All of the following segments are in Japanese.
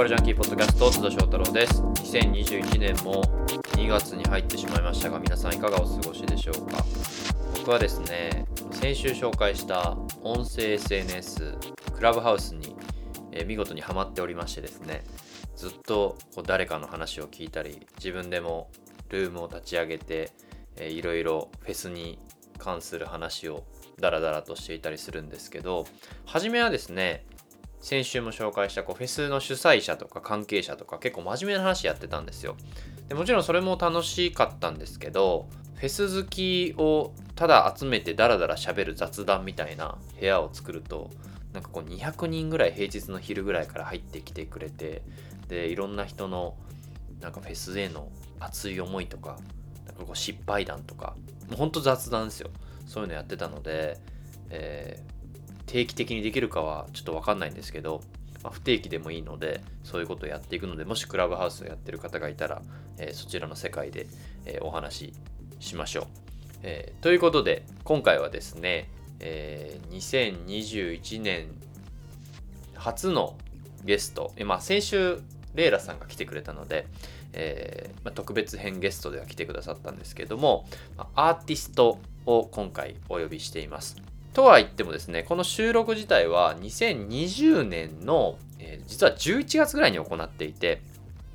バルジャンキーポッドキャスト津田翔太郎です。2021年も2月に入ってしまいましたが皆さんいかがお過ごしでしょうか？僕はですね先週紹介した音声 SNS クラブハウスに、え見事にはまっておりましてですねずっとこう誰かの話を聞いたり自分でもルームを立ち上げて、えーいろいろフェスに関する話をダラダラとしていたりするんですけど初めはですね先週も紹介したこうフェスの主催者とか関係者とか結構真面目な話やってたんですよ。でもちろんそれも楽しかったんですけどフェス好きをただ集めてダラダラ喋る雑談みたいな部屋を作るとなんかこう200人ぐらい平日の昼ぐらいから入ってきてくれてでいろんな人のなんかフェスへの熱い思いとかなんかこう失敗談とかもうほんと雑談ですよ。そういうのやってたので、えー定期的にできるかはちょっと分かんないんですけど、まあ不定期でもいいのでそういうことをやっていくのでもしクラブハウスをやってる方がいたら、えーそちらの世界で、えーお話ししましょう、えーということで今回はですね、えー2021年初のゲスト、まあ、先週レイラさんが来てくれたので、えーまあ、特別編ゲストでは来てくださったんですけども、まアーティストを今回お呼びしています。とは言ってもですね、この収録自体は2020年の、えー実は11月ぐらいに行っていて、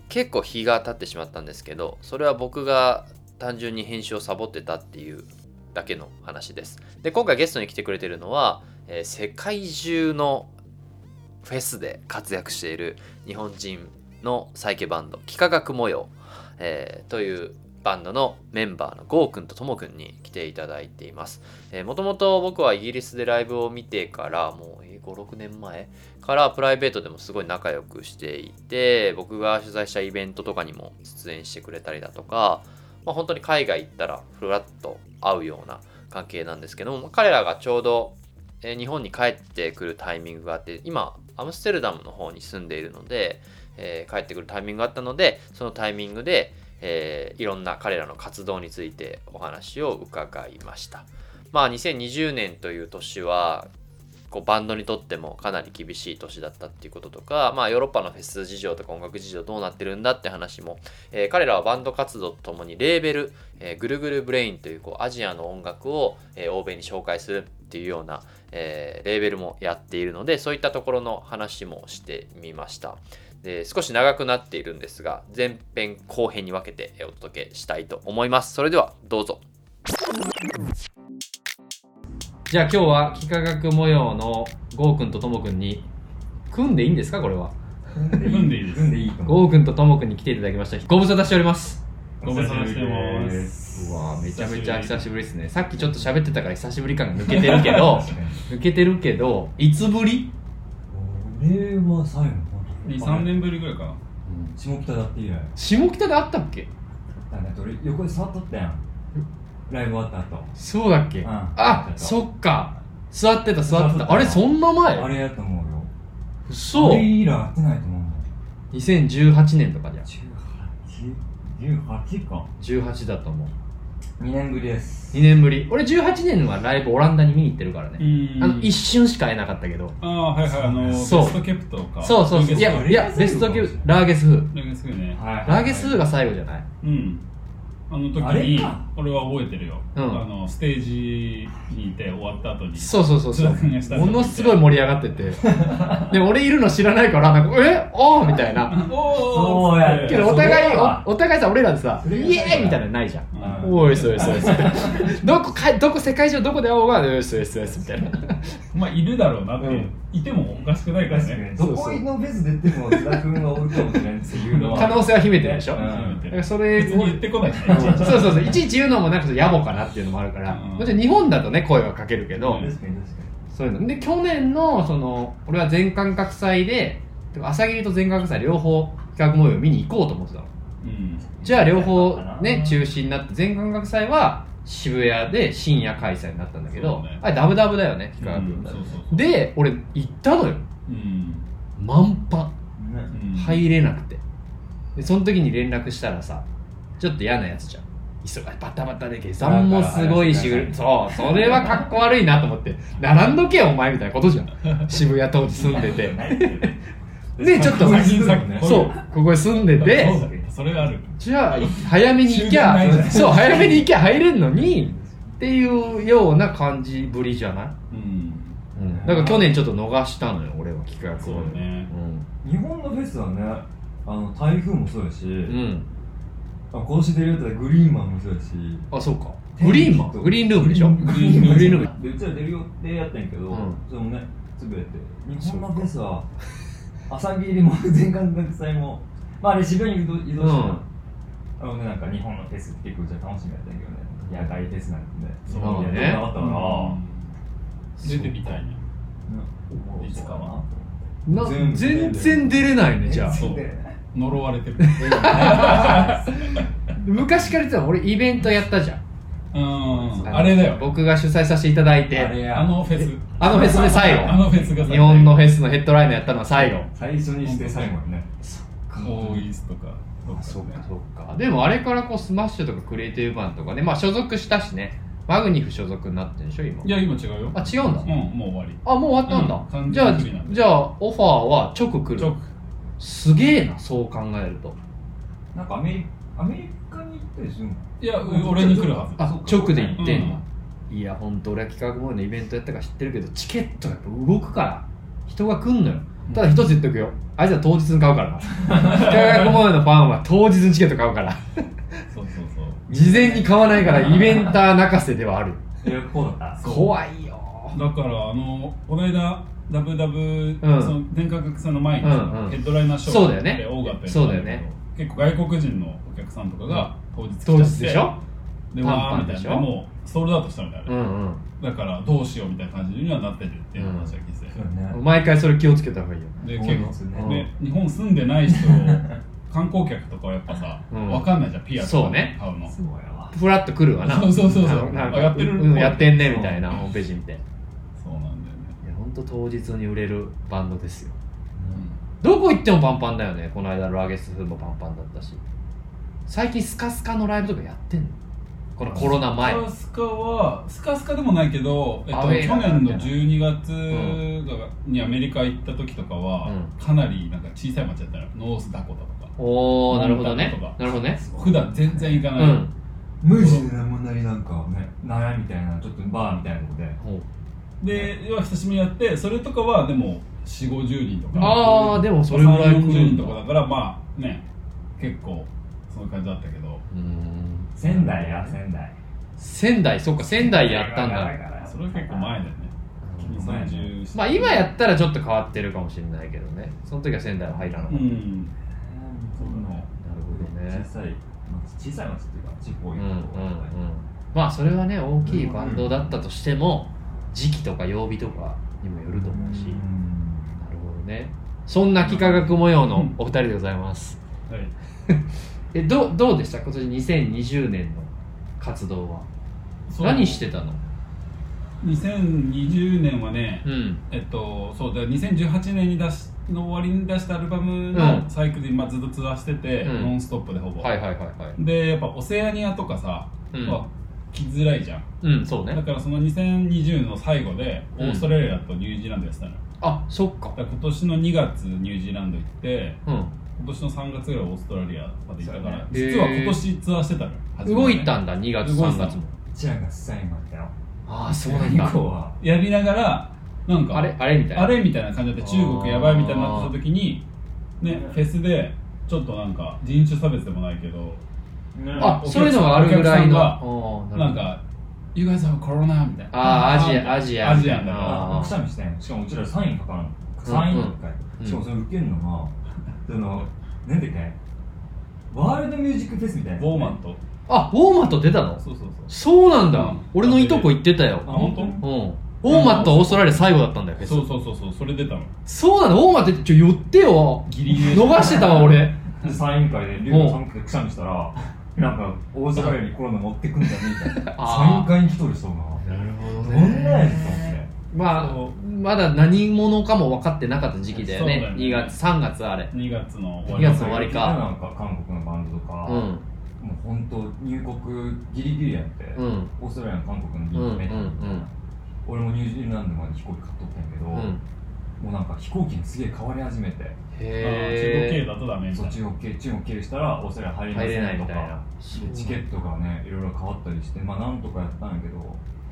結構日が経ってしまったんですけど、それは僕が単純に編集をサボってたっていうだけの話です。で、今回ゲストに来てくれてるのは、えー世界中のフェスで活躍している日本人のサイケバンド、幾何学模様、えーというバンドのメンバーのゴーくんとともくんに来ていただいています。もともと僕はイギリスでライブを見てからもう5、6年前からプライベートでもすごい仲良くしていて僕が取材したイベントとかにも出演してくれたりだとか、まあ、本当に海外行ったらフラッと会うような関係なんですけども彼らがちょうど日本に帰ってくるタイミングがあって今アムステルダムの方に住んでいるので、えー帰ってくるタイミングがあったのでそのタイミングで、えーいろんな彼らの活動についてお話を伺いました。まあ2020年という年はこうバンドにとってもかなり厳しい年だったっていうこととか、まあ、ヨーロッパのフェス事情とか音楽事情どうなってるんだって話も、えー彼らはバンド活動とともにレーベル、えーぐるぐるブレインというこうアジアの音楽を、えー欧米に紹介するっていうような、えレーベルもやっているのでそういったところの話もしてみました。で少し長くなっているんですが前編後編に分けてえーお届けしたいと思います。それではどうぞ。じゃあ今日は幾何学模様のゴーくんとともくんに組んでいいんですか？これは。組んでいいです。組んでいい。ゴーくんとともくんに来ていただきました。ご無沙汰しております。ご無沙汰してます。うわめちゃめちゃ久しぶりですね。さっきちょっと喋ってたから久しぶり感が抜けてるけど 抜けてるけどいつぶり？俺は最後。2、3年ぶりぐらいかな。下北だって以来。下北であったっけ？だね俺横で座っとったやん。ライブ終わった後。そうだっけ、うん。あそっか。座ってた座ってた。あれそんなあ前れやと思うよ。嘘。あれ以来会ってないと思うもん。2018年とかじゃん。18か。18だと思う2年ぶりです。2年ぶり。俺18年はライブオランダに見に行ってるからね。うん。あの一瞬しか会えなかったけど。ああはいはい。あのベそう。ストケプトか。そうそうそう。いラやいやベストギブラーゲス風ー。ゲスね。はいラーゲス風が最後じゃない？うん。あの時あれにか俺は覚えてるよ、うん。あのステージにいて終わった後に。そうそうそうそう。ものすごい盛り上がってて。で俺いるの知らないからなんかえ？おー？みたいな。おそうやけどお互いおお互いさ俺らでさイエーイ！みたいなのないじゃん。うん。おいそうそうそうどこかどこ世界中どこで会おうがよしよしよしみたい。なまあいるだろうなって、う。ん。いてもおかしくないからね。どこのフェス出ても津田君がおるかもしれないっていうのは。可能性は秘めてるでしょ、うん。それ別に言ってこないしねそうそうそう。いちいち言うのもなんか野暮かなっていうのもあるから、うん。もちろん日本だとね声はかけるけど、うん。確かに確かそういうの。で去年のその俺は全感覚祭で朝霧と全感覚祭両方企画模様を見に行こうと思ってたの。うん。じゃあ両方ね中止になって全感覚祭は渋谷で深夜開催になったんだけど、ね。あれダブダブだよね企画、で俺行ったのよ。うん。満帆入れなくて。でその時に連絡したらさちょっと嫌なやつじゃん急がバタバタで下山もすごいしそうそれはかっこ悪いなと思って。並んどけよお前みたいなことじゃん。渋谷当時住んでて。でちょっとそうここに住んでて。それがある。じゃあ早めに行きゃそう早めに行きゃ入れんのにっていうような感じぶりじゃない、うん。うん、だから去年ちょっと逃したのよ俺は企画を。そうね。日本のフェスはねあの台風もそうだし、うん、うん、あ今年出るやつはグリーンマンもそうだし。あそうか。グリーンマン。グリーンルームでしょ？グリーンルーム。グリーンルーム。でうちら出る予定やったんやけど、うん。それもね潰れて。日本のフェスは朝霧も全館学祭もまああれ渋谷に移動した。の、あのねなんか日本のフェスって結構じゃあ楽しみやったんやけどね。野外フェスなんてね。そうまあねなかったから、出てみたいねねおもろそうだなな全然出れないねじゃあ。そう呪われてる。昔から言ってたの俺イベントやったじゃん。うん。あれだよ。僕が主催させていただいて。あれや。あのフェス。あのフェスで最後。あのフェスが最後。日本のフェスのヘッドライナーやったのは最後。最初にして最後にね。オーイースとかそっかそっか。でもあれからこうスマッシュとかクリエイティブバンとかね。まあ所属したしね。マグニフ所属になってるでしょ今。いや今違うよ。あ違うんだ。うんもう終わり。あもう終わったんだ、うん完じゃあじゃあオファーは直来る。直すげえなそう考えると。なんかアメリアメリカに行ったりするの？いや俺に来るはず。あ直で行ってんの、いや本当俺は企画ボーイのイベントやったから知ってるけどチケットがやっぱ動くから人が来んのよ。ただ一つ言っとくよ。あいつは当日に買うからな。企画ボーイのファンは当日にチケット買うから。そうそうそう。事前に買わないからイベンター泣かせではある。えこうだった怖いよ。だからあのこの間ダブダブ、ん。その電化学さんの前にさ、うんうん。ヘッドライナーショーそうだよね。で多かったりそうだよね。結構外国人のお客さんとかが当日来ちゃって。当日でしょ？でわーみたいな。もうソールドアウトしたみたいな、うんうん。だからどうしようみたいな感じにはなってるっていう話は聞いて、そうね。毎回それ気をつけた方がいいよ。で結構、ねで日本住んでない人 観光客とかはやっぱさ、うん。わかんないじゃんピアとか。そうね。買うの。そうやわ。フラッと来るわな。そうそうそうそう。なんかあやってる。うんやってんねみたいなホームページ見ていそうなんだよね、や本当当日に売れるバンドですよ。どこ行ってもパンパンだよね。この間ラゲスもパンパンだったし。最近スカスカのライブとかやってんの？このコロナ前。スカスカはスカスカでもないけど、えっと、去年のな感じ12月がにアメリカ行った時とかは、うかなりなんか小さい町だったのノースダコタとかおおなるほどね。なるほどね。普段全然行かない、うん。無地でなんもないなんかね奈良みたいなちょっとバーみたいなとこで。ほうで要は久しぶりにやってそれとかはでも4 5 0人とか。あーでもそれぐらい来るんだ。40人とかだからまあね結構そういう感じだったけど。うーん。仙台や仙台。仙台そっか仙台やったんだ。それは結構前だよね。2017まあ今やったらちょっと変わってるかもしれないけどね。その時は仙台は入らなかった、なるうん。ほどね。小さいまあ小さい町っていうか地方うんうんうん。行くとこまあそれはね大きいバンドだったとしても時期とか曜日とかにもよると思うし、なるほどね。そんな幾何学模様のお二人でございます。はい。えどうどうでした？今年2020年の活動は。そう。何してたの？2020年はね、うん。えっとそうだ2018年に出しの終わりに出したアルバムうのん。サイクルで、まあ、ずっとツアーしてて、うん。ノンストップでほぼ、はいはいはいはい。でやっぱオセアニアとかさ、うん。は来づらいじゃん。うんそうね。だからその2020の最後でオうん。ーストラリアとニュージーランドやってたのよ、あそっか。だから今年の2月ニュージーランド行ってうん。今年の3月ぐらいオーストラリアまで行ったから、そうね。実は今年ツアーしてたのよ初めてね。動いたんだ2月3動いてた月もチアが最後だったよああそうなんだ。以降はやりながらなんかあれあれみたいな。あれみたいな感じで中国やばいみたいになってた時にねフェスでちょっとなんか人種差別でもないけどあそういうのがあるぐらいの。なんか「You guys have corona」みたいな。あーアジアアジア。アジア。ンだかあー。くしゃみしてん。しかもうちらサイン書かなうん。サインとかうん。しかもそれ受けるのがそのなんていうかワールドミュージックフェスみたいな。らウォーマンとあウォーマット出たの？そうそうそう。そうなんだ、うん。俺のいとこ行ってたよ。あ本当？うん。ウォーマットはオーストラリア最後だったんだよフェス。そうそうそうそう。それ出たの。そうなの？ウォーマット。ちょ寄ってよ。ギリギリ逃してたわ俺。でサイン会で龍が寒くてくしゃみしたらなんかオーストラリアにコロナ持ってくんじゃねえみたいな。あーサイン会に来とる人がなるほどんなやつと思ってまあそまだ何者かも分かってなかった時期だよねそうだよね。2月3月あれ。2月の終わ2り月の終わりか。なんか韓国のバンドとか、うん。もう本当入国ギリギリやって、うん。オーストラリアの韓国のビーチめっちゃうんうんうん。俺もニュージーランドまで飛行機買っとったんやけど、うんもうなんか飛行機がすげえ変わり始めて。あー中へ国系だとダメみたそいうな中国系中国経由したらオーストラリア入りませんいみたいな。かでチケットがねいろいろ変わったりしてまあなんとかやったんやけどう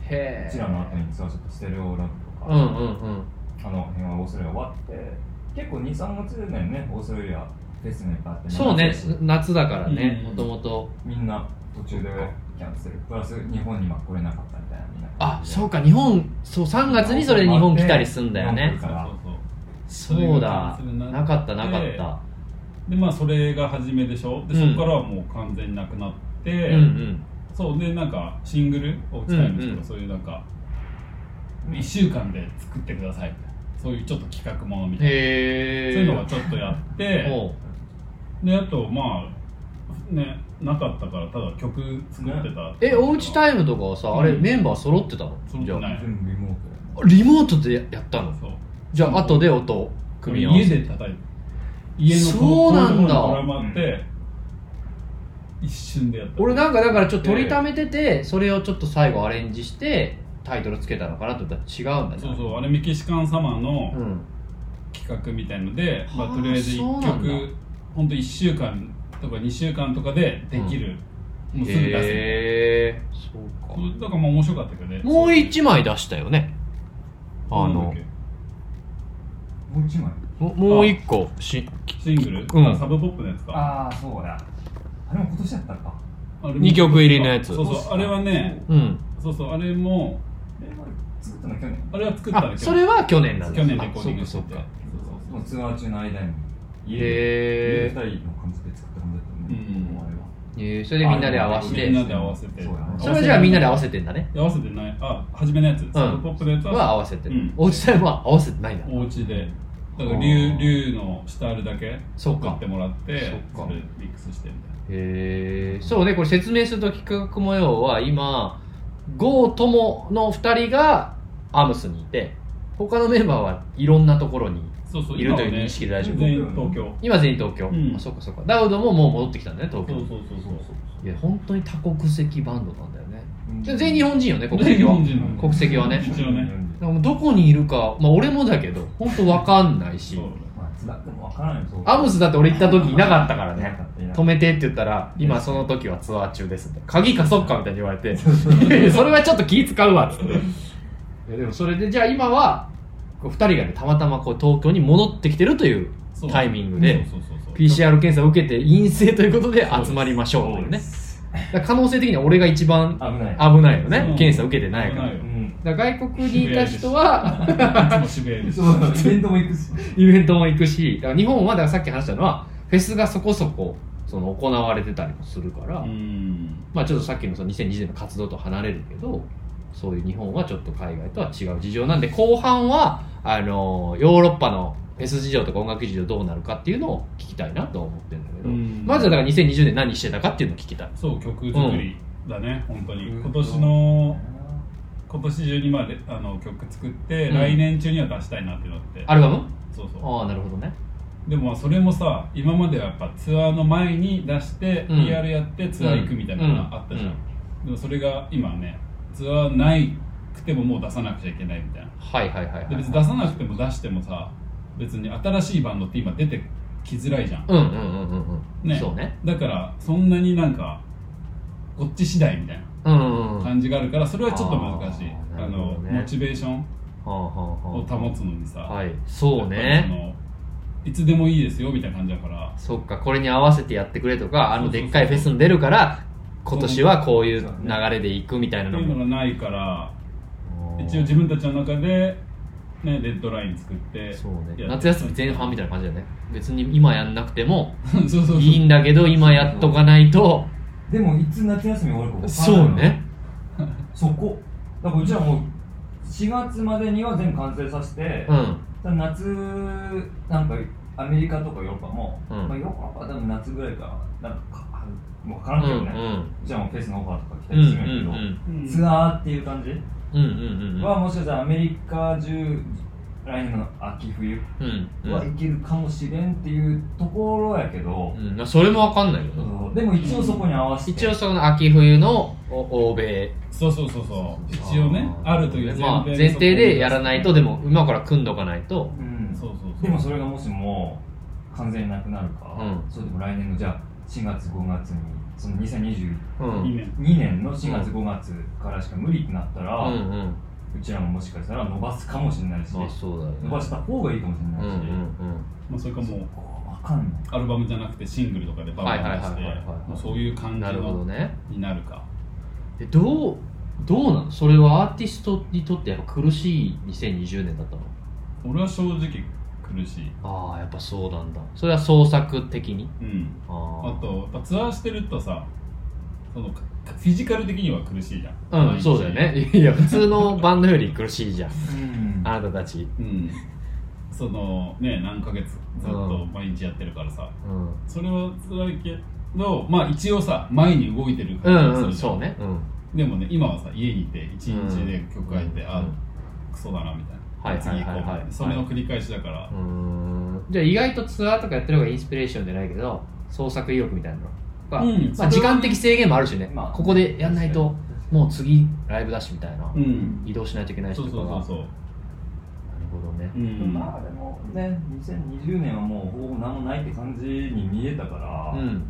へちらの後に実はちょっとステレオラブとか、うんうんうん。あの辺はオーストラリア終わって結構23月だよねオーストラリアフェスがいっぱいあってそうね夏だし。夏だからねうん。もともとみんな途中でキャンセル。プラス日本には来れなかったみたいなあそうか日本そう3月にそれで日本来たりすんだよね。そうそうそうだ。なかったなかった。でまあそれが初めでしょ？でうん。そこからはもう完全になくなって、うんうん。そうでなんかシングルを打ちたいんですけど、うんうん。そういうなんか1週間で作ってくださいみたいな。そういうちょっと企画ものみたいな、そういうのがちょっとやって。であとまあねなかったからただ曲作ってたえおうちタイムとかはさあれうんメンバー揃ってたの？じゃ全部リモーリモートでやったの？そう。じゃあ後で音組み合わせ。家で叩いて。家のそうなんだ。ドラマって、一瞬でやった。俺なんかだからちょっと取りためててそれをちょっと最後アレンジしてタイトルつけたのかなと思ったら違うんだね。そうそう。あれメキシカンサマーのうん。企画みたいので、まあ、はあとりあえず1そうなんだ。曲ほんと1週間とか2週間とかでできる、もうすぐ出せる、へえそうか。だからまあ面白かったけどね。もう一枚出したよね。あの。もう一枚？ももう一個しシングル、うん。あサブポップのやつか。ああそうだ。あれも今年やったか。あれも二曲入りのやつ。そうそう。あれはねうん。そうそうあれもえあれ作ったの去年。あれは作ったんあだけどそれは去年なんだ。去年レコーディングしてて。あそっかそっか。そのツアー中の間に家でへー。家で二人の感じでえーそれでみんなで合わせて。みんなで合わせてそれはじゃあみんなで合わせてんだね。合わせてない。あ初めのやつ、サブポップのやつは。合わせてる、うん。おうちタイムは合わせてないんだ。お家で。だからあ竜ー。竜の下あるだけそっか。送ってもらってそっか。それミックスしてみたいな。へえそうねこれ説明すると企画模様は今郷友の2人がアムスにいて他のメンバーはいろんなところにそうそういるという認識で大丈夫。全員東京。今全員東京、うん。あそうかそうか。ダウドももう戻ってきたんだね東京。そうそうそうそう。いや本当に多国籍バンドなんだよね。うん。で全員日本人よね国籍は。全員日本人国籍はね。一応ね。でもどこにいるか、まあ、俺もだけど本当わかんないし。アムスだって俺行った時いなかったからね。止めてって言ったら今その時はツアー中ですって。鍵貸そっかみたいに言われて。た それはちょっと気使うわっつって。いやでもそれでじゃあ今は2人がねたまたまこう東京に戻ってきてるというタイミングで PCR 検査を受けて陰性ということで集まりましょうというね。可能性的には俺が一番危ない。危ないよね。検査受けてないから。外国にいた人は イベントも行くし。イベントも行くし。だから日本はだからさっき話したのはフェスがそこそこその行われてたりもするから、うん。まあちょっとさっきのその2020年の活動と離れるけどそういう日本はちょっと海外とは違う事情なんで後半はあのヨーロッパのフェス事情とか音楽事情どうなるかっていうのを聞きたいなとは思ってるんだけど、うん。まずはだから2020年何してたかっていうのを聞きたい。そう曲作りだね、本当に。うん。今年の今年中にまであの曲作って、うん。来年中には出したいなってなって。アルバム？そうそう。ああなるほどね。でもまあそれもさ今まではやっぱツアーの前に出して、うん。PR やってツアー行くみたいなのがあったじゃん、うん。でもそれが今ねツアーないくてももう出さなくちゃいけないみたいな。はいはいはいはいで別に出さなくても出してもさ別に新しいバンドって今出てきづらいじゃん、うんうんうんうんうん。ね。そうね。だからそんなになんかこっち次第みたいな感じがあるからそれはちょっと難しい。あのモチベーションを保つのにさ、はい。そうね。そのいつでもいいですよみたいな感じだから。そっかこれに合わせてやってくれとかあのそうそう。そうでっかいフェスに出るから今年はこういう流れで行くみたいなっていうのものがないから一応自分たちの中で、ね、レッドライン作ってそうね。や夏休み前半みたいな感じだよね。別に今やんなくても そうそうそう。いいんだけど今やっとかないと。でもいつ夏休み終わるか分からないそうね。そこ。だからうちらもう4月までには全部完成させて、うん。夏なんかアメリカとかヨーロッパも、うん。まあ、ヨーロッパは多分夏ぐらいからなんかかもう分かうんらんけどね、うんうちらもフェスのオファーとか来たうんうんりするんやけど、うんツアーっていう感じ、うんうんうんうんはもしかしたらアメリカ中来年の秋冬はいけるかもしれんっていうところやけど、うん、それもわかんないよそうでも一応そこに合わせて。一応その秋冬のお欧米。そうそうそうそう。一応ねあるというまあ、前前提でやらないとでもも今から組んどかないと。うんそうそうそう。でもそれがもしも完全になくなるか、うん。それでも来年のじゃあ4月5月にその2022うん。2年年の4月5月からしか無理ってなったら、ううん。うんちらももしかしたら伸ばすかもしれないし、まあそうだよね。伸ばした方がいいかもしれうんうんないし、まあ、それかもう分かんない。アルバムじゃなくてシングルとかでバンバン出してそういう感じうんなるほどのね。になるか。えどうどうなの？それはアーティストにとってやっぱ苦しい2020年だったの？俺は正直苦し。いああやっぱそうなんだ。それは創作的に？うん。ああとやっぱツアーしてるとさそのフィジカル的には苦しいじゃん。うんそうだよね。いや普通のバンドより苦しいじゃん。うん。あなたたち。うん。そのね何ヶ月ずっと毎日やってるからさ、うん。それは辛いけどまあ一応さ前に動いてるう感じがんうんするじゃん。そうね。うん。でもね今はさ家にいて一日で曲書いて、あうん。クソだなみたいな、はいはいはいはい。次行こうみたいな。それの繰り返しだから、うーん。じゃあ意外とツアーとかやってる方がインスピレーションじゃないけど創作意欲みたいなの。が、うん。まあ、時間的制限もあるしね、まあここでやんないともう次ライブだしみたいな、うん。移動しないといけないそう人とかがそうそうそうなるほどね。うん。まあでもね2020年はもうほぼ何もないって感じに見えたから、うん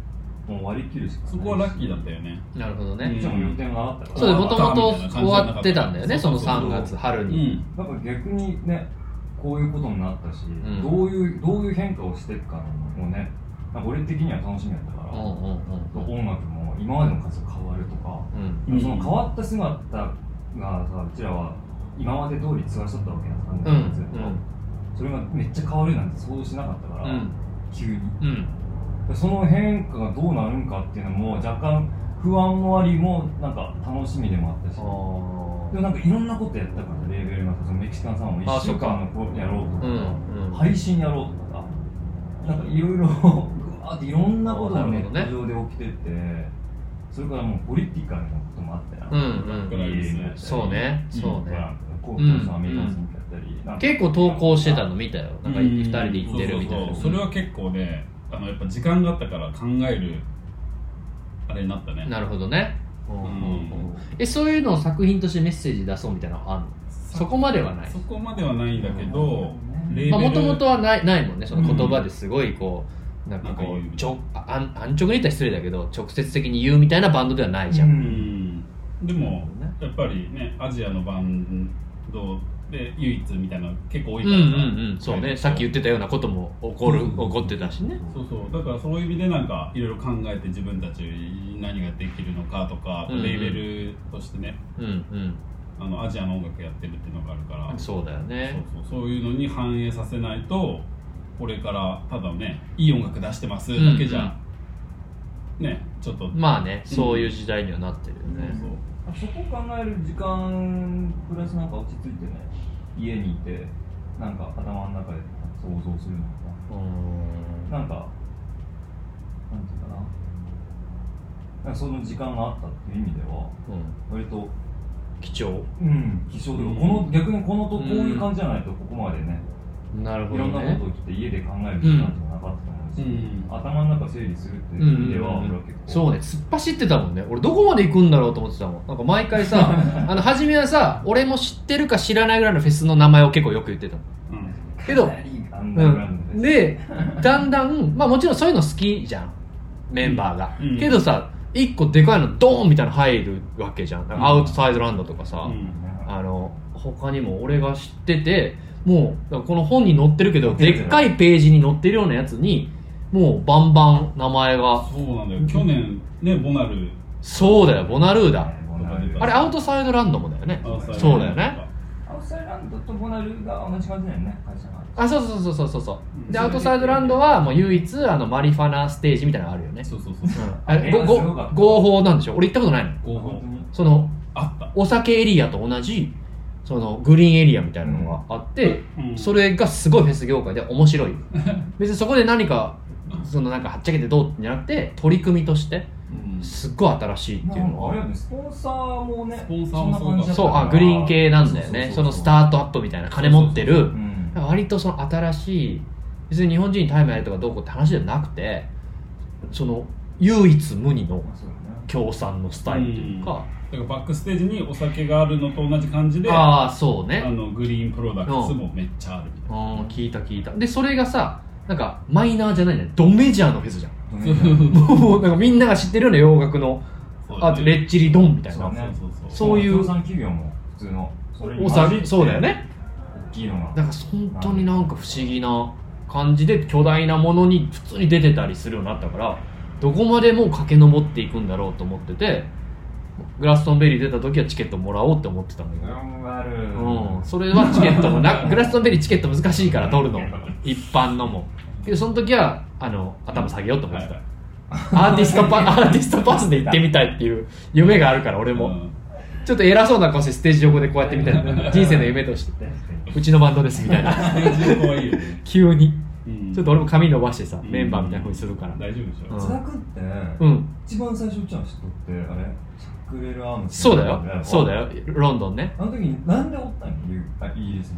もう割り切るしかないし。そこはラッキーだったよね。なるほどね、うん。こっちも予定があったから。そうでもともと終わってたんだよねそのそうそう。そう3月春うに、ん。なんか逆にねこういうことになったし、ん。どういうどういう変化をしていくかもねなんか俺的には楽しみだったから、うんうんうんうん。音楽も今までの数が変わるとか、うん。うんその変わった姿がさうちらは今まで通りツアーしとったわけやんうん。ずっと、それがめっちゃ変わるなんて想像しなかったから、うん。急に。うんうんその変化がどうなるんかっていうのも若干不安もありもなんか楽しみでもあったし。であもなんかいろんなことやったからレーベルなんかそのメキシカンさんも1週間のこうやろうとか、うんうん。配信やろうとかなんかいろいろぐわーっていろんなことがネット上で起きててそれからもうポリティカルなこともあったやうんうんそうね。そうね。コートさん結構投稿してたの見たよ。なんかうん2人で行ってるみたいな。それは結構ねあのやっぱ時間があったから考えるあれになったね。なるほどね、うん。うん。うんうんえそういうのを作品としてメッセージ出そうみたいなのあんの？そこまではない。そこまではないんだけどもともとはないないもんね。その言葉ですごいこうなんかこなんか言うう。ちょあ安安直に言ったら失礼だけど直接的に言うみたいなバンドではないじゃん、ううん。でもやっぱりねアジアのバンドで唯一みたいなの結構多いうんから。さうんうん。そうね。さっき言ってたようなことも起こる起こってたしね。そうそう。だからそういう意味でなんかいろいろ考えて自分たち何ができるのかとか、うんうん。レーベルとしてね。うんうん。あのアジアの音楽やってるっていうのがあるから。そうだよね。そうそう。そういうのに反映させないとこれからただねいい音楽出してますだけじゃ、ねちょっと。まあねそういう時代にはなってるよね、そうそこ考える時間プラスなんか落ち着いてね家にいてなんか頭の中で想像するのかな。ん。かなんていうかな。なんかその時間があったっていう意味ではうん。割と貴重？うん貴重で、うん。この逆にこのとこういう感じじゃないとここまでね、なるほどいろんなねことをして家で考える時間とかなかったうん。頭の中整理するっていううん意味では、俺は結構。そうね。突っ走ってたもんね。俺どこまで行くんだろうと思ってたもん。なんか毎回さ あの初めはさ俺も知ってるか知らないぐらいのフェスの名前を結構よく言ってたのうん。けどうん、でだんだんまあもちろんそういうの好きじゃん。メンバーが、うん。けどさ一個でかいのドーンみたいなの入るわけじゃん。アウトサイドランドとかさ、うん。あの他にも俺が知っててもうこの本に載ってるけど。でっかいページに載ってるようなやつにもうバンバン名前が。そうなんだよ。去年ねボナル。そうだよボナルーダ。ボナルあれアウトサイドランドもだよね。アウトサイドそうだよね。アウトサイドランドとボナルが同じ感じだよね会社が。あそうそうそうそうそうそう。うん。でアウトサイドランドはもう唯一あのマリファナステージみたいなのがあるよね。そうそうそうそう。うん。あれ合法なんでしょ？俺行ったことないの？合法。そのあった。お酒エリアと同じそのグリーンエリアみたいなのがあって、うん。それがすごいフェス業界で面白い。別にそこで何かそのなんかはっちゃけてどうじゃなくて取り組みとしてうん。すっごい新しいっていう。のなんかあれやはねスポンサーもねスポンサーもそんな感じだったそうあグリーン系なんだよね。そのスタートアップみたいな金持ってる。うん割とその新しい別に日本人にタイムやれとかどうこうって話じゃなくてその唯一無二のまあそうだね。共産のスタイルというか、だからバックステージにお酒があるのと同じ感じでああそうあねのグリーンプロダクツもめっちゃあるみたいうん聞いた聞いた。でそれがさなんかマイナーじゃないね。ドメジャーのフェスじゃん。もうなんかみんなが知ってるような洋楽のなあとレッチリドンみたいな。そういう。企業も普通の。そうだよね。大きいのが。なんか本当になんか不思議な感じで巨大なものに普通に出てたりするようになったからどこまでもう駆け上っていくんだろうと思っててグラストンベリー出た時はチケットもらおうって思ってたんだけど、頑張る。うん、それはチケットもな グラストンベリーチケット難しいから取るの。一般のも。けどその時はあの頭下げようと思ってた、アーティストパ アーティストパスで行ってみたいっていう夢があるから俺も、うん。ちょっと偉そうな顔してステージ横でこうやってみたい。な 人生の夢として。うちのバンドですみたいな。急に。うん。ちょっと俺も髪伸ばしてさ、うん。メンバーみたいな風にするから。大丈夫でしょ。うん。津田君ってうん。一番最初うちの人ってあれ？クレルアームズそうだよ。そうだよ。ロンドンね。あの時になんでおったんやあイギリスに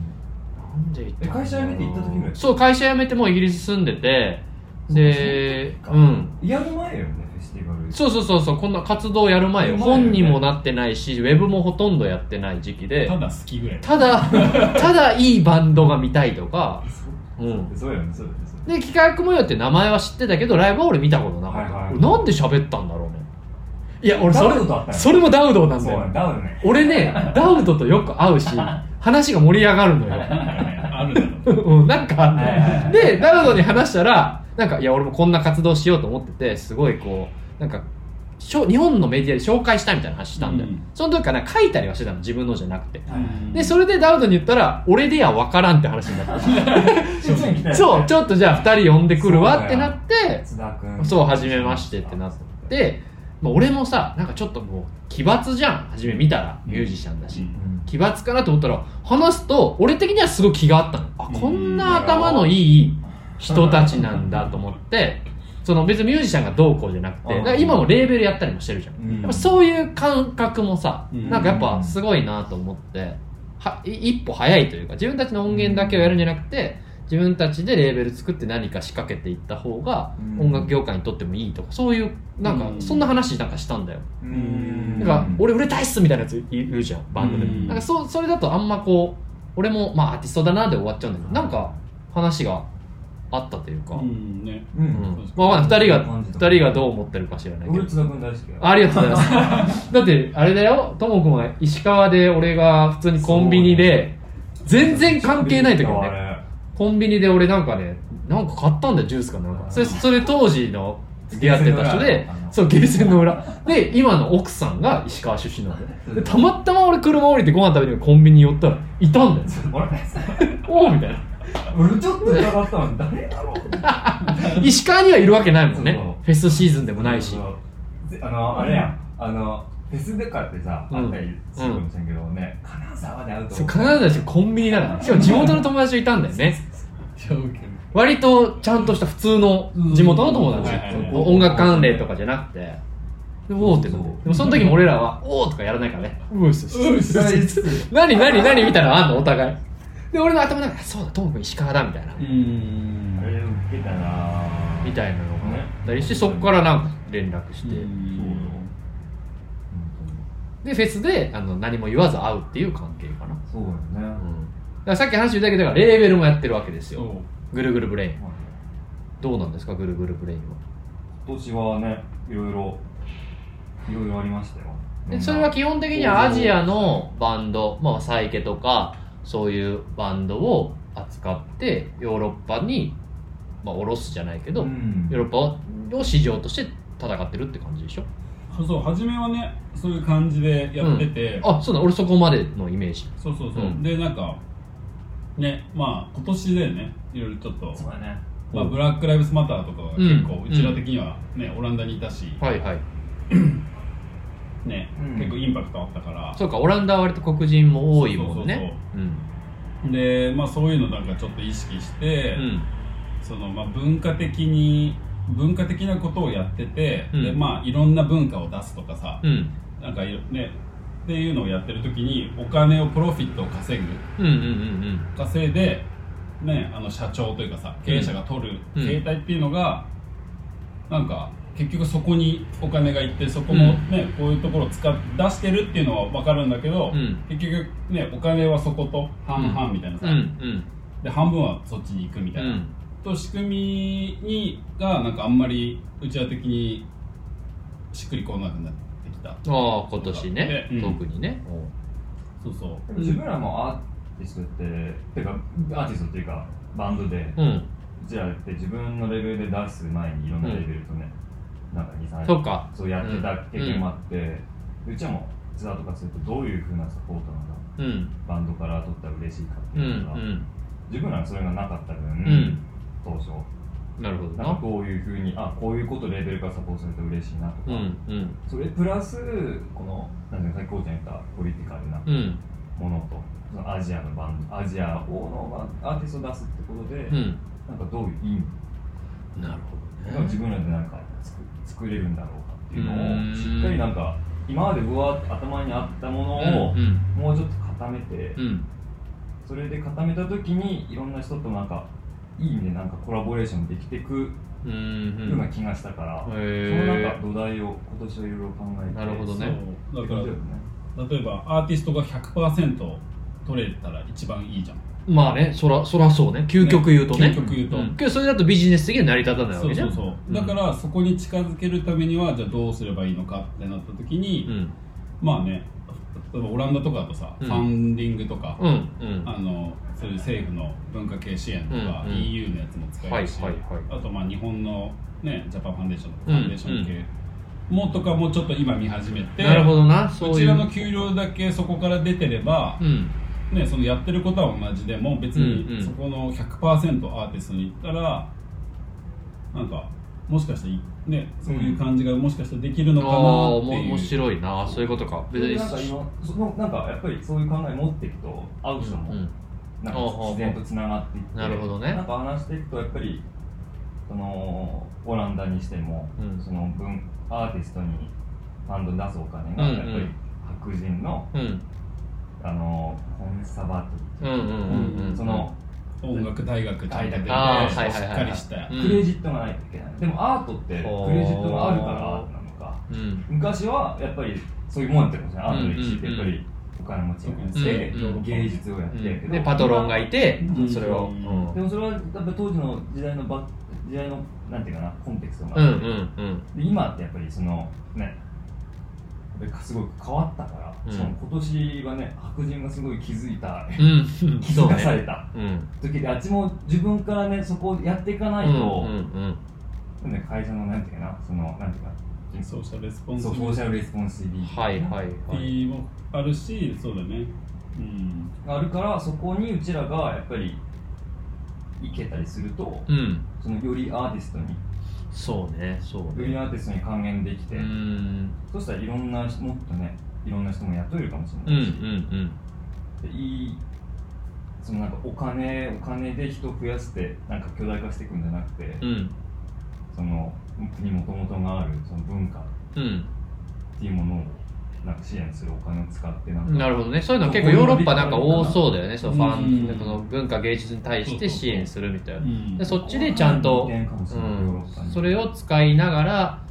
なんで行ったえ会社辞めて行った時ぐらい？そう、会社辞めてもうイギリス住んでて、で、そうん。やる前よねフェスティバルそうそうそうそう、こんな活動やる前よ。ね本にもなってないし、ウェブもほとんどやってない時期でた、だ好きぐらいただ、ただいいバンドが見たいとか、うん。そうよねそうよねで、企画模様って名前は知ってたけど、ライブは俺見たことなかった。はいはい俺なんで喋ったんだろうね。いや、俺それそれもダウドなんだよ。ダウルね。俺ね、ダウドとよく会うし、話が盛り上がるのよ。あなんかはいはいはい で、ダウドに話したら、なんか、いや、俺もこんな活動しようと思ってて、すごいこう、なんか、しょ日本のメディアで紹介したいみたいな話したんだよ。うん。その時から書いたりはしてたの、自分のじゃなくて。うんで、それでダウドに言ったら、俺でや分からんって話になって。そう、ちょっとじゃあ二人呼んでくるわってなって、そう、初めましてってなって、まあ、俺もさ、なんかちょっともう、奇抜じゃん、初め見たら、ミュージシャンだし。うん。奇抜かなと思ったら話すと俺的にはすごい気があったの。あこんな頭のいい人たちなんだと思ってその別にミュージシャンがどうこうじゃなくてうん。だから今もレーベルやったりもしてるじゃん。うん。やっぱそういう感覚もさうん。なんかやっぱすごいなと思ってはい一歩早いというか自分たちの音源だけをやるんじゃなくて自分たちでレーベル作って何か仕掛けていった方がうん。音楽業界にとってもいいとかそういうなんかうん。そんな話なんかしたんだよ。うん。なんか俺売れたいっすみたいなやつ言うじゃんバンドでうん。なんかそそれだとあんまこう俺もまあアーティストだなで終わっちゃうんだけどなんか話があったというか、ううんんね。うん。まあわかんない2人が二人がどう思ってるか知らないけど。俺津田君大好きだ。よありがとうございます。だってあれだよ。ともくんは石川で俺が普通にコンビニで全然関係ない時よね。ねコンビニで俺なんかねなんか買ったんだよジュースかなんか。それそれ当時の出会ってた人でそうゲーセンの裏。で今の奥さんが石川出身なんだよ。でたまたま俺車降りてご飯食べにコンビニ寄ったらいたんだよ。おおみたいな。俺ちょっと疑ったの誰だろう？石川にはいるわけないもんね。フェスシーズンでもないし。あのあれやん。あのフェスでかってさうん。あったりするんですけどね金沢で会うとそう必ずだしコンビニなのしかも地元の友達といたんだよね。割とちゃんとした普通の地元の友達。音楽関連とかじゃなくて。でおーってででもその時も俺らはおーとかやらないからね。うーすうっす何何何みたいなのあんの？お互い。で俺の頭の中でそうだトム君石川だみたいな。うん。あれ受けたなみたいなのがねあったりしてそこからなんか連絡してでフェスであの何も言わず会うっていう関係かな、そうよね。うん、だからさっき話したけどだからレーベルもやってるわけですよ。ぐるぐるブレイン。どうなんですかぐるぐるブレインは？今年はねいろいろいろいろありましたよ。でそれは基本的にはアジアのバンド、まあ、サイケとかそういうバンドを扱ってヨーロッパに、まあ、下ろすじゃないけど、うん。ヨーロッパを市場として戦ってるって感じでしょ？そう初めはねそういう感じでやってて、あそうだ俺そこまでのイメージ。そうそうそう、うん。でなんかねまあ今年でねいろいろちょっと、そうだね。まあ、ブラック・ライブズ・マターとかが結構、ううんちら的にはねオランダにいたし、はいはい。ねうん。結構インパクトあったから。そうかオランダは割と黒人も多いもんね。そうそうでまあそういうのなんかちょっと意識して、うん。そのまあ文化的に文化的なことをやってて、うん。でまあいろんな文化を出すとかさ、うん。うんなんかねっていうのをやってる時にお金をプロフィットを稼ぐ。うんうんうん稼いでねあの社長というかさ経営者が取るうん。形態っていうのが、なんか結局そこにお金がいってそこもね、こういうところを使っ出してるっていうのは分かるんだけど、うん。結局ねお金はそこと半々みたいなさ、うん。うん。で半分はそっちに行くみたいな、うんと仕組みにがなんかあんまりうちわ的にしっくりこなくなってきた。ああ今年ね、うん。特にね。そうそう。自分らもアーティストっててかアーティストっていうかバンドで、うん。うちらって自分のレベルで出す前にいろんなレベルとね、なんか23そっか。そうやってた経験もあって、でうちらもツアーとかするとどういうふうなサポートなんだうん。バンドから取ったら嬉しいかってうんういうのが、ん自分らはそれがなかった分、ん当初。なるほどな。なんかどういうふうにあこういうことレベルからサポートされて嬉しいなとか、うんうん。それプラスこのなんていうのさっきこうちゃん言ったポリティカルなうん。ものと、そのアジアのバンドアジアをのアーティストを出すってことで、うん。なんかどういう意味？なるほが自分らでなんか作作れるんだろうかっていうのをしっかりなんか今までうわーって頭にあったものをうんうん。もうちょっと固めて、うん。それで固めた時にいろんな人となんかいい意味でなんかコラボレーションできていくうんうん。ような気がしたから、へそーのなんか土台を今年はいろいろ考えてなるほどね。そうだからだね例えばアーティストが100%取れたら一番いいじゃん。まあねそらそらそうね。究極言うとね。究極言うと、ん。けどそれだとビジネス的には成り立たないわけじゃん。そうそうそう。だからそこに近づけるためにはじゃあどうすればいいのかってなった時に、うん。まあね例えばオランダとかだとさ、うん。ファンディングとか、うん。うん。あのそういう政府の文化系支援とか、うんうん。EU のやつも使えるし、はいはいはい。あとまあ日本の、ね、ジャパンファンデーションとかうん。ファンデーション系もとかもちょっと今見始めてなるほどなそういう。うちらの給料だけそこから出てれば、うん。ね、そのやってることは同じでも別うんうん。にそこの100%アーティストに行ったらなんかもしかしてねそういう感じがもしかしたらできるのかなっていう、面白いなそういうことか。別に。なんか今そのなんかやっぱりそういう考え持っていくと会う人もうんなんか自然とつながっていってなるほどね。なんか話していくとやっぱりそのオランダにしても、うん。その分アーティストにファンドに出すお金がうんうん。やっぱり白人のうん。あのコンサバティうんうんうんうんその音楽大学ちゃんと出てしっあーはいはいはいはい。かりしたうん。クレジットがないといけない、でもアートってクレジットがあるからアートなのか。うん。昔はやっぱりそういうもんやったかもしれない、アートの歴史ってやっぱうんり。お金持ちがいて、うん芸術をやってるけど、でパトロンがいてうん。それを。うん。でもそれはやっぱ当時の時代のば時代のなんていうかなコンテクストが。あって、んうん。で今ってやっぱりそのねやっぱりすごい変わったから、うん。しかも今年はね白人がすごい気づいた、うん。気づかされたうん。時であっちも自分からねそこをやっていかないと、うんうん。ね会社のなんていうかなそのなんていうかソーシャルレスポンシそうビリテソーシャルレスポンシビリティはいはいはい。ィもあるしそうだね。うん。があるからそこにうちらがやっぱり行けたりすると、うん。そのよりアーティストに。そうねそうね。よりアーティストに還元できて、うん。そしたらいろんな人もっとねいろんな人も雇えるかもしうんうれないし、んでいいそのなんかお金お金で人を増やしてなんか巨大化していくんじゃなくて、うんうんそのにもともとがあるその文化っうん。ていうものをなんか支援するお金を使ってなんかなるほどね。そういうの結構ヨーロッパなんか多そうだよね。そのファうんンこの文化芸術に対して支援するみたいな。うん。でそっちでちゃんと、うん、にそれを使いながら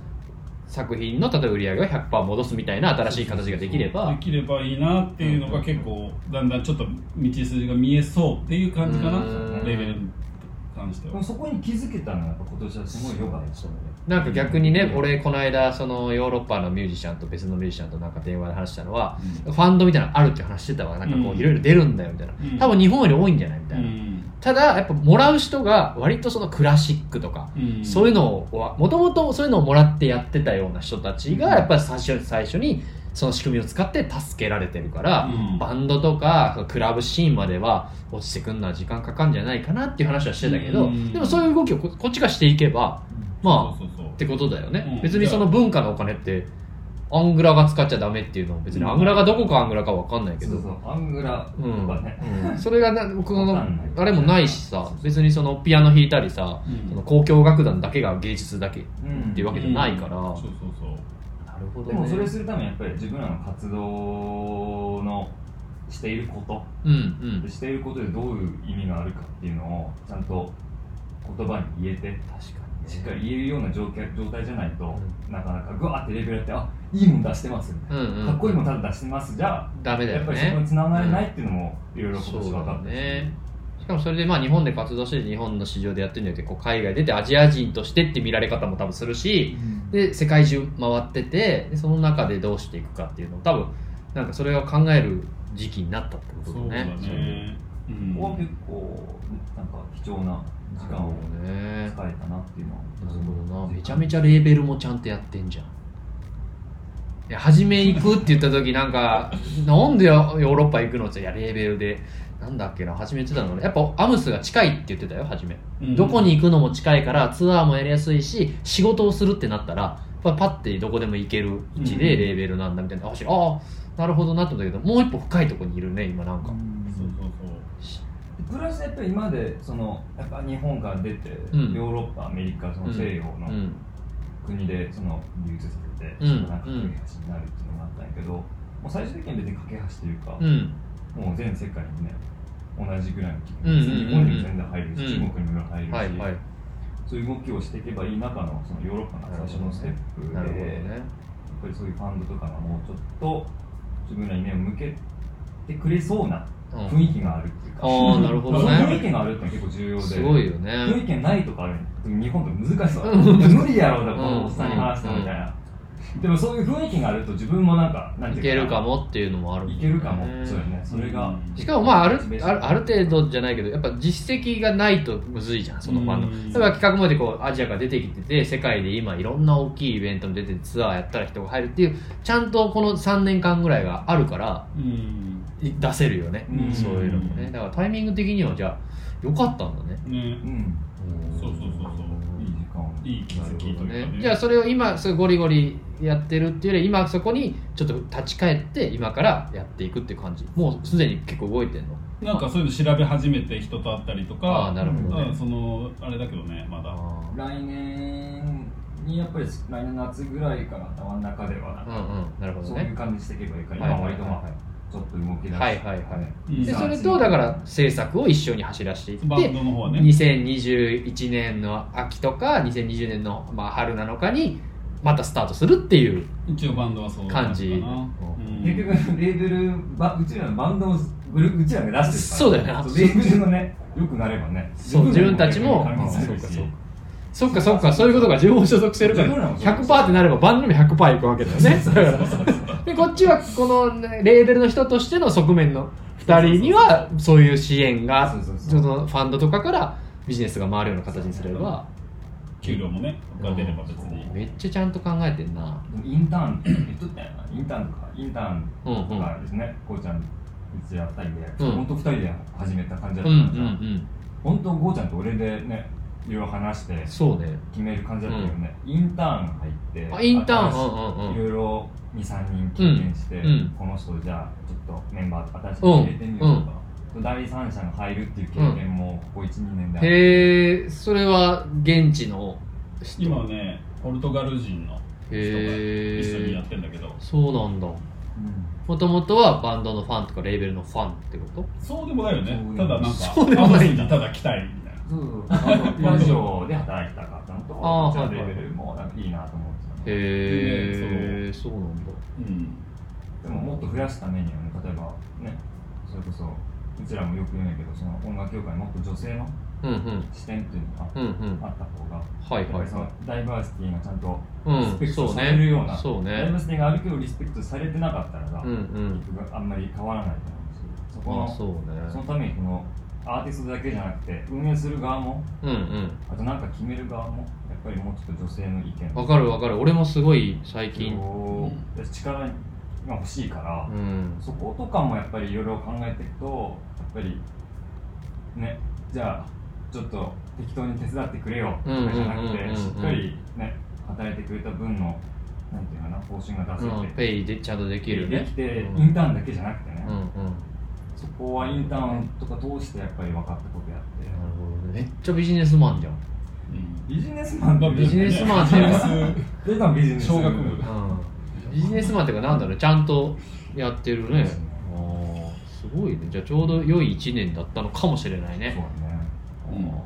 作品の例えば売り上げを100%戻すみたいな新しい形ができれば。できればいいなっていうのが結構だんだんちょっと道筋が見えそうっていう感じかな。うん。レベルに関しては。でもそこに気づけたのはやっぱ今年はすごい良かったなんか逆にね俺この間そのヨーロッパのミュージシャンと別のミュージシャンとなんか電話で話したのは、ファンドみたいなのあるって話してたわ。なんかこううん。いろいろ出るんだよみたいな、うん。多分日本より多いんじゃないみたいな、うんただやっぱもらう人が割とそのクラシックとか、うん。そういうのをもともとそういうのをもらってやってたような人たちがやっぱり最初最初にその仕組みを使って助けられてるから、うん。バンドとかクラブシーンまでは落ちてくるのは時間かかるんじゃないかなっていう話はしてたけど、うん。でもそういう動きをここっちがしていけばまあってことだよね、うん。別にその文化のお金ってアングラが使っちゃダメっていうのも別にアングラがどこかアングラかわかんないけど、そうそうアングラとうん。かね、うんそれがなこのあれもないしさ別にそのピアノ弾いたりさ、うん。その交響楽団だけが芸術だけっうんていうわけじゃないから、そうそうそう。なるほどでもそれするためにやっぱり自分らの活動のしていること。うんうん。でしていることでどういう意味があるかっていうのをちゃんと言葉に言えて。確かにしっかり言えるような状況状態じゃないと、うなかなかグワーってレベルやってあいいもん出してますうんうんかっこいいもんただ出してます。じゃダメだよあやっぱりそこにねつながれないっていうのもいろいろ今そうだ年分かったし、ね。しかもそれでまあ日本で活動して日本の市場でやってるんじゃなくてこう海外出てアジア人としてって見られ方も多分するしで世界中回っててでその中でどうしていくかっていうのを多分なんかそれを考える時期になったってことそうだだねね。うん。ここは結構なんか貴重な時間を使えたなっていうのは。なるほどな。めちゃめちゃレーベルもちゃんとやってんじゃん。いや初め行くって言った時なんか なんでヨーロッパ行くのって。いやレーベルで。なんだっけな。初め言ってたのやっぱアムスが近いって言ってたよ初め、うん。どこに行くのも近いからツアーもやりやすいし仕事をするってなったらパパッてどこでも行ける位置でうん。レーベルなんだみたいな、あああなるほどなったけどもう一歩深いところにいるね今なんか、そうそうプラスやっぱり今までそのやっぱ日本から出て、うん。ヨーロッパアメリカその西洋のうん。国でその流通させて、うん。そのなんか架け橋になるっていうのがあったんやけど、もう最終的には別に架け橋というか、うん。もう全世界にね同じぐらいの規うんうんうんうん。模、日本にも全然入るし、うん。中国にも入るし、はいはい。そういう動きをしていけばいい中のそのヨーロッパが最初のステップで、なるほどやねっぱりそういうファンドとかがもうちょっと自分らに目を向けてくれそうなうん雰囲気があるっていうか、ああなるほどその 雰囲ね気があるって結構重要で。すごいよね。雰囲気がないとかある日本って難しそううん。無理やろうだこのおっさんに話してもみたいな、でもそういう雰囲気があると自分もなんかいけるかもっていうのもあるいけるかも、ねそうよね。それが、うんしかもまああるあるある程度じゃないけどやっぱ実績がないとむずいじゃんそのファンドうん例えば企画までこうアジアから出てきてて世界で今いろんな大きいイベントに出ててツアーやったら人が入るっていうちゃんとこの3年間ぐらいがあるからうん。い出せるよね、うん。そういうのもね。だからタイミング的にはじゃあ良かったんだね。ね。うん。そうそうそうそう。いい時間をいい気づきというかね。ね、じゃあそれを今それゴリゴリやってるっていうより今そこにちょっと立ち返って今からやっていくっていう感じ。もうすでに結構動いてんの？なんかそういうの調べ始めて人と会ったりとか。ああなるほどね。うんそのあれだけどねまだ。あ来年にやっぱり来年夏ぐらいから頭の中ではなんか、ーうんうん。なるほどそういうね感じしていけばいいから、はい今割とまあ、はいちょっと動き出して、はいはいはい。うんでそれとだから制作を一緒に走らせていってバンドの方はね。2021年の秋とか2020年のまあ春なのかにまたスタートするっていう一応バンドはそう感じ。うん。結局レーベルバうちらのバンドをグルうちらが出してるからそうだよな。レーベルのね良くなればね。そう自分たちもそうもかそうかそっかそっか。そういうことが自分も所属してるから。自分らも所属100%ってなればバンドにも100%いくわけだよね。でこっちはこのねレーベルの人としての側面の2人にはそういう支援がそのファンドとかからビジネスが回るような形にすれば給料もねが出れば別に。めっちゃちゃんと考えてんな。インターンって言っとったよな。インターンとかインターンとかですね、こうちゃんうちら二人で、うん。本当二人で始めた感じだうんうんったからさ、うん。本当ゴーちゃんと俺でねいろいろ話してそうね。決める感じだったけどね、インターン入ってあインターン？いろいろ23人経験して、うん。うん。この人じゃあちょっとメンバー新しく入れてみようとか、第三者が入るっていう経験もここ12年であってへえそれは現地の人？今はねポルトガル人の人がへ一緒にやえってんだけど。そうなんだ。うん。もともとはバンドのファンとかレーベルのファンってこと？そうでもないよね。ただなんかそうでもないただ来たいラジオで働きたかったのとあーじゃあはいはい。レベルもなんかいいなと思ってたの。へえそうなんだ。うん。でももっと増やすためにはね例えばねそれこそうちらもよく言うんやけどその音楽業界にもっと女性の視点っていうのがあった方が、はいはい。やっぱりそのダイバーシティがちゃんとうんリスペクトされるような、そうね。ダイバーシティがあるけどリスペクトされてなかったらさ、うん。うん結局あんまり変わらないと思うしそこのあそのね。ためにこのアーティストだけじゃなくて運営する側もうんうん。あとなんか決める側もやっぱりもうちょっと女性の意見。わかるわかる。俺もすごい最近。を力が欲しいから、うん。そことかもやっぱりいろいろ考えていくとやっぱりねじゃあちょっと適当に手伝ってくれよとかじゃなくてしっかりね働いてくれた分のなんていうかな報酬が出せて、うん。ペイでちゃんとできるね。できて、うん。インターンだけじゃなくてね、うんうんそこはインターンとか通してやっぱり分かったことやって、なるほどね。めっちゃビジネスマンじゃん。うん。ビジネスマンまあビジネスマンっていうか。出たビジネス。小学部。うん。ビジネスマンっていうかなんだろう。ちゃんとやってるね。あーすごいね。じゃあちょうど良い1年だったのかもしれないそうね。だね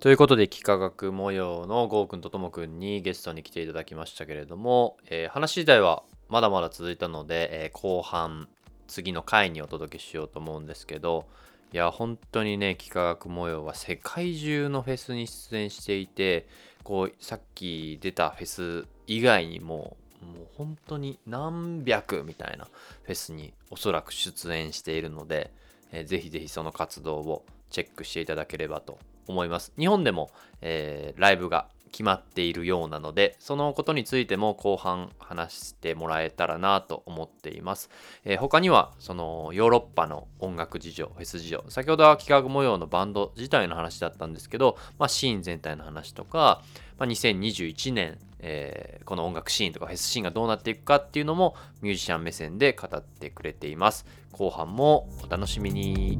ということで幾何学模様のゴーくんとともくんにゲストに来ていただきましたけれども、えー話自体はまだまだ続いたので、えー後半次の回にお届けしようと思うんですけどいや本当にね幾何学模様は世界中のフェスに出演していてこうさっき出たフェス以外にももう本当に何百みたいなフェスにおそらく出演しているので、えーぜひぜひその活動をチェックしていただければと思います。日本でも、えーライブが決まっているようなので、そのことについても後半話してもらえたらなと思っています。えー他には、そのヨーロッパの音楽事情、フェス事情、先ほどは企画模様のバンド自体の話だったんですけど、まあ、シーン全体の話とか、まあ、2021年、えーこの音楽シーンとかフェスシーンがどうなっていくかっていうのもミュージシャン目線で語ってくれています。後半もお楽しみに。